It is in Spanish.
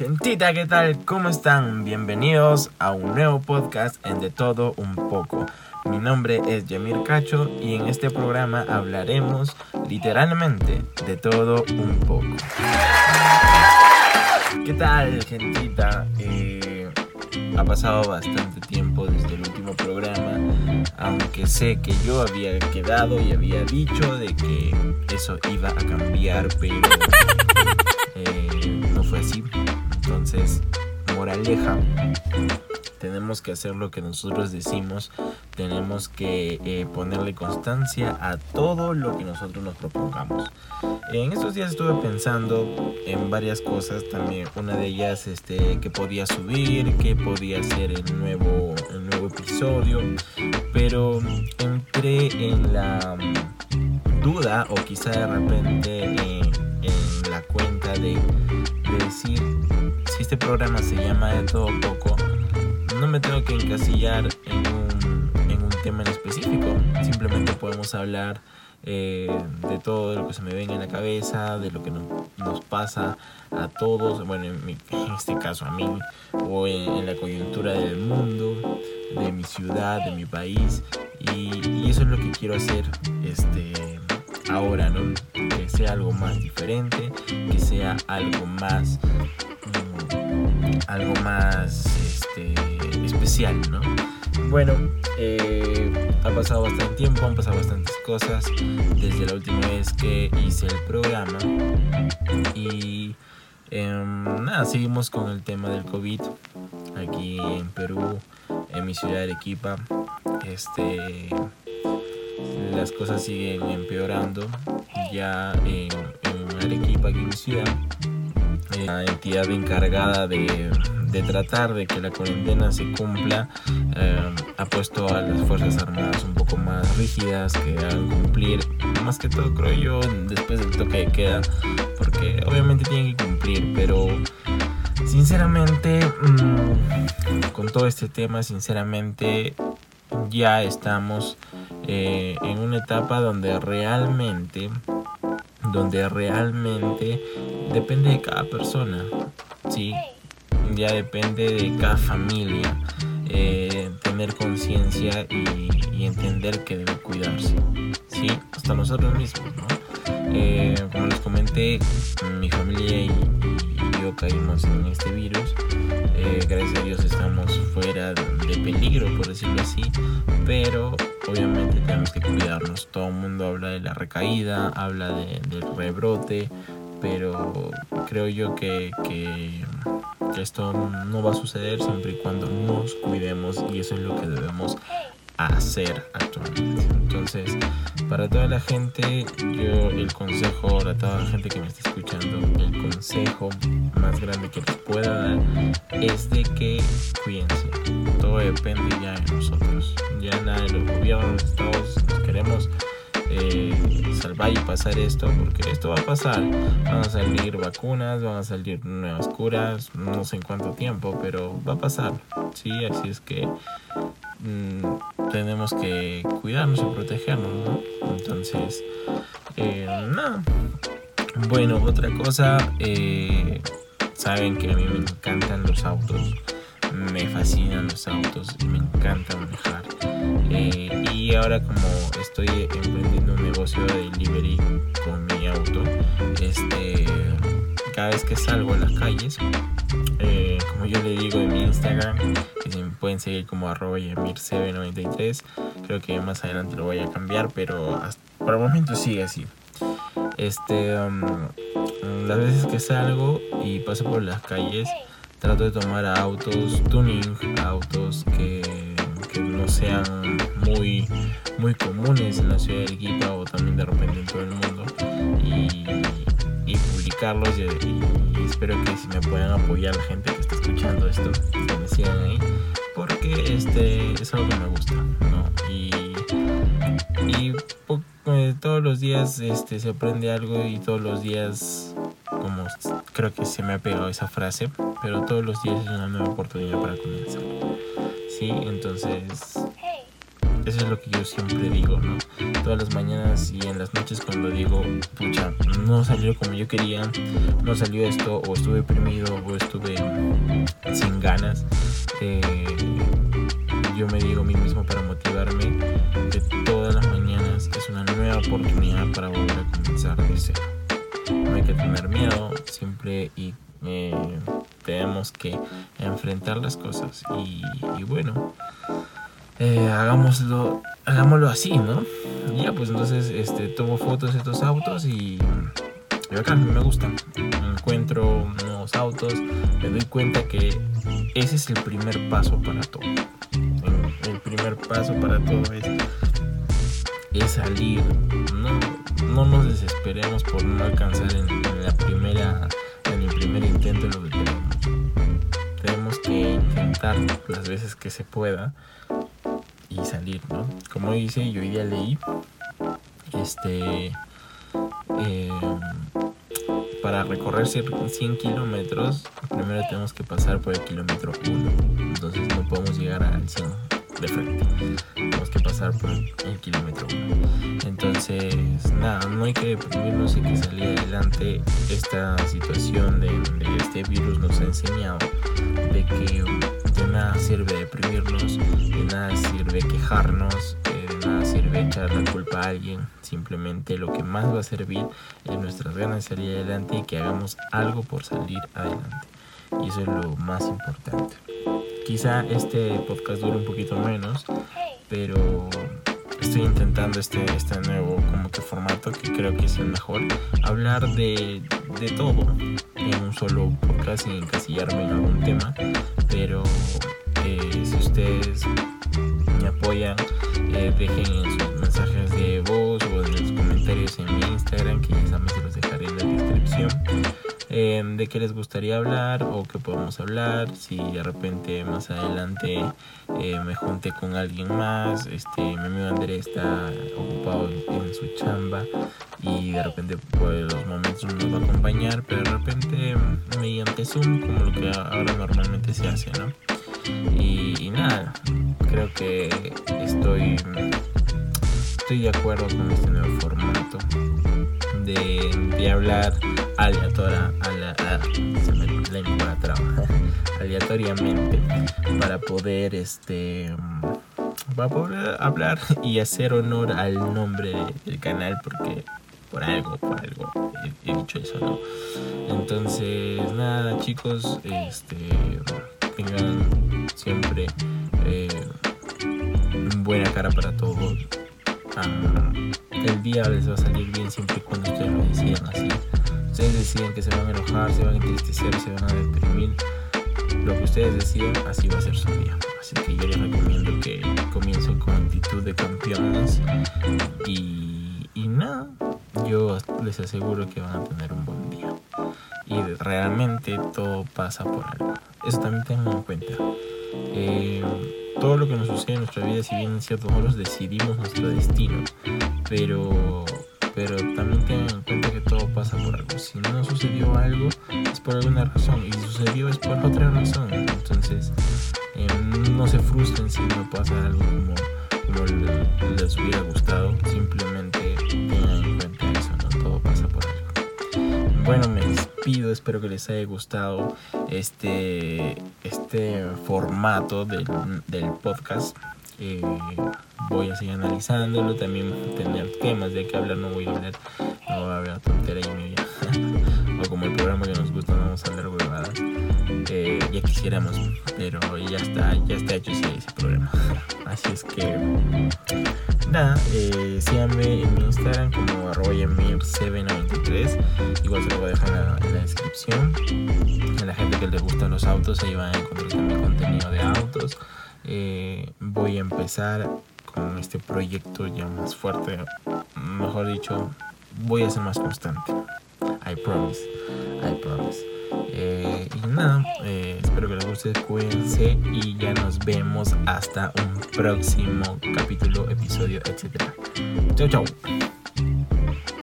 Gentita, ¿qué tal? ¿Cómo están? Bienvenidos a un nuevo podcast en De Todo Un Poco. Mi nombre es Yamir Cacho y en este programa hablaremos literalmente de todo un poco. ¿Qué tal, gentita? Eh, ha pasado bastante tiempo desde el último programa, aunque sé que yo había quedado y había dicho de que eso iba a cambiar, pero eh, no fue así. Entonces, moraleja, tenemos que hacer lo que nosotros decimos, tenemos que eh, ponerle constancia a todo lo que nosotros nos propongamos. En estos días estuve pensando en varias cosas también, una de ellas este, que podía subir, que podía hacer el nuevo, el nuevo episodio, pero entré en la mm, duda o quizá de repente en, en la cuenta de, de decir este programa se llama de todo poco, no me tengo que encasillar en un, tema en específico. Simplemente podemos hablar eh, de todo lo que se me venga en la cabeza, de lo que no, nos pasa a todos, bueno, en, este caso a mí, o en, la coyuntura del mundo, de mi ciudad, de mi país. Y, y eso es lo que quiero hacer este, ahora, ¿no? Que sea algo más diferente, que sea algo más algo más este, especial, ¿no? Bueno, eh, ha pasado bastante tiempo, han pasado bastantes cosas desde la última vez que hice el programa y eh, nada, seguimos con el tema del COVID aquí en Perú, en mi ciudad de Arequipa. Este, las cosas siguen empeorando ya en, en Arequipa, aquí en mi ciudad la entidad encargada de, tratar de que la cuarentena se cumpla eh, ha puesto a las Fuerzas Armadas un poco más rígidas, que hagan cumplir, más que todo creo yo, después del toque de queda, porque obviamente tienen que cumplir, pero sinceramente, mmm, con todo este tema, sinceramente ya estamos eh, en una etapa donde realmente donde realmente depende de cada persona, ¿sí? Ya depende de cada familia eh, tener conciencia y, entender que debe cuidarse, ¿sí? Hasta nosotros mismos, ¿no? Eh, como les comenté, mi familia y, y, yo caímos en este virus. Eh, gracias a Dios estamos fuera de peligro, por decirlo así, pero obviamente tenemos que cuidarnos. Todo el mundo habla de la recaída, habla de, del rebrote, pero creo yo que, que, esto no va a suceder siempre y cuando nos cuidemos y eso es lo que debemos hacer actualmente. Entonces, para toda la gente, yo el consejo, para toda la gente que me está escuchando, el consejo más grande que les pueda dar es de que cuídense. Todo depende ya de nosotros. Ya nada de los gobiernos, todos queremos eh, salvar y pasar esto, porque esto va a pasar. Van a salir vacunas, van a salir nuevas curas, no sé en cuánto tiempo, pero va a pasar. Sí, así es que mmm, tenemos que cuidarnos y protegernos, ¿no? Entonces, eh, nada. Bueno, otra cosa, eh, saben que a mí me encantan los autos, me fascinan los autos y me encanta manejar. Eh, y ahora como estoy emprendiendo un negocio de delivery con mi auto, este, cada vez que salgo a las calles, eh, como yo le digo en mi Instagram, que si me pueden seguir como arroba yamir93, creo que más adelante lo voy a cambiar, pero hasta, por el momento sigue así. Este, um, las veces que salgo y paso por las calles, trato de tomar autos tuning, autos que, no sean muy, muy comunes en la ciudad de Arequipa o también de repente en todo el mundo y, publicarlos y, y, espero que si me puedan apoyar la gente que está escuchando esto, que me sigan ahí, porque este es algo que me gusta, ¿no? Y, y eh, todos los días este, se aprende algo y todos los días, como creo que se me ha pegado esa frase, pero todos los días es una nueva oportunidad para comenzar. Sí, entonces eso es lo que yo siempre digo, ¿no? Todas las mañanas y en las noches cuando digo, pucha, no salió como yo quería, no salió esto, o estuve deprimido, o estuve sin ganas, eh, yo me digo a mí mismo para motivarme que todas las mañanas es una nueva oportunidad para volver a comenzar de. No hay que tener miedo, siempre y eh, tenemos que enfrentar las cosas y, bueno eh, hagámoslo hagámoslo así no ya pues entonces este tomo fotos de estos autos y, acá me gustan encuentro nuevos autos me doy cuenta que ese es el primer paso para todo. El primer paso para todo es, es salir. No, no nos desesperemos por no alcanzar en la primera en el primer intento lo que queremos. Las veces que se pueda y salir, ¿no? Como dice, yo hoy día leí, este, eh, para recorrer 100 kilómetros, primero tenemos que pasar por el kilómetro 1. Entonces no podemos llegar al 100 de frente. Tenemos que pasar por el, kilómetro 1. Entonces, nada, no hay que deprimirnos y que salir adelante. Esta situación de, este virus nos ha enseñado de que de nada sirve deprimirnos, de nada sirve quejarnos, eh, de nada sirve echar la culpa a alguien. Simplemente lo que más va a servir es nuestras ganas de salir adelante y que hagamos algo por salir adelante. Y eso es lo más importante. Quizá este podcast dure un poquito menos, pero estoy intentando este, este nuevo como que formato que creo que es el mejor. Hablar de, de todo en un solo podcast sin encasillarme en algún tema. Pero eh, si ustedes me apoyan, eh, dejen en sus mensajes de voz o en los comentarios en mi Instagram, que ya se los dejaré en la descripción. Em, de qué les gustaría hablar o qué podemos hablar, si de repente más adelante eh, me junte con alguien más, este, mi amigo Andrés está ocupado en, su chamba y de repente por los momentos no nos va a acompañar, pero de repente mediante Zoom, como lo que ahora normalmente se hace, ¿no? Y, nada, creo que estoy, estoy de acuerdo con este nuevo formato de, de hablar aleatoria, se me lengua aleatoriamente para poder este para poder hablar y hacer honor al nombre del canal porque por algo, por algo he, dicho eso. Entonces, nada, chicos, este tengan siempre eh, buena cara para todos. El día les va a salir bien siempre y cuando ustedes lo decidan así ustedes deciden que se van a enojar, se van a entristecer, se van a deprimir, lo que ustedes deciden, así va a ser su día. Así que yo les recomiendo que comiencen con actitud de campeones y, y nada, yo les aseguro que van a tener un buen día. Y realmente todo pasa por algo. Eso también tengan en cuenta. Eh, todo lo que nos sucede en nuestra vida, si bien en ciertos modos decidimos nuestro destino, pero pero también tengan en cuenta que todo pasa por algo. Si no sucedió algo, es por alguna razón, y si sucedió es por otra razón. Entonces, eh, no se frustren si no pasa algo como, les hubiera gustado, simplemente tengan Bueno, me despido, espero que les haya gustado este, este formato del, del podcast. Eh, voy a seguir analizándolo, también tener temas de que hablar, no voy a hablar, no voy a hablar tontería y media, o como el programa que nos gusta, no vamos a hablar huevadas, eh, ya quisiéramos, pero ya está, ya está hecho ese, ese programa, así es que, nada, eh, síganme en mi Instagram como arroba 793 igual se lo voy a dejar en la, descripción, a la gente que les gustan los autos, ahí van a encontrar también contenido de autos, eh, voy a empezar con este proyecto ya más fuerte. Mejor dicho, voy a ser más constante. I promise. I promise. Eh, y nada, eh, espero que les guste, cuídense y ya nos vemos hasta un próximo capítulo, episodio, etc. Chau, chau.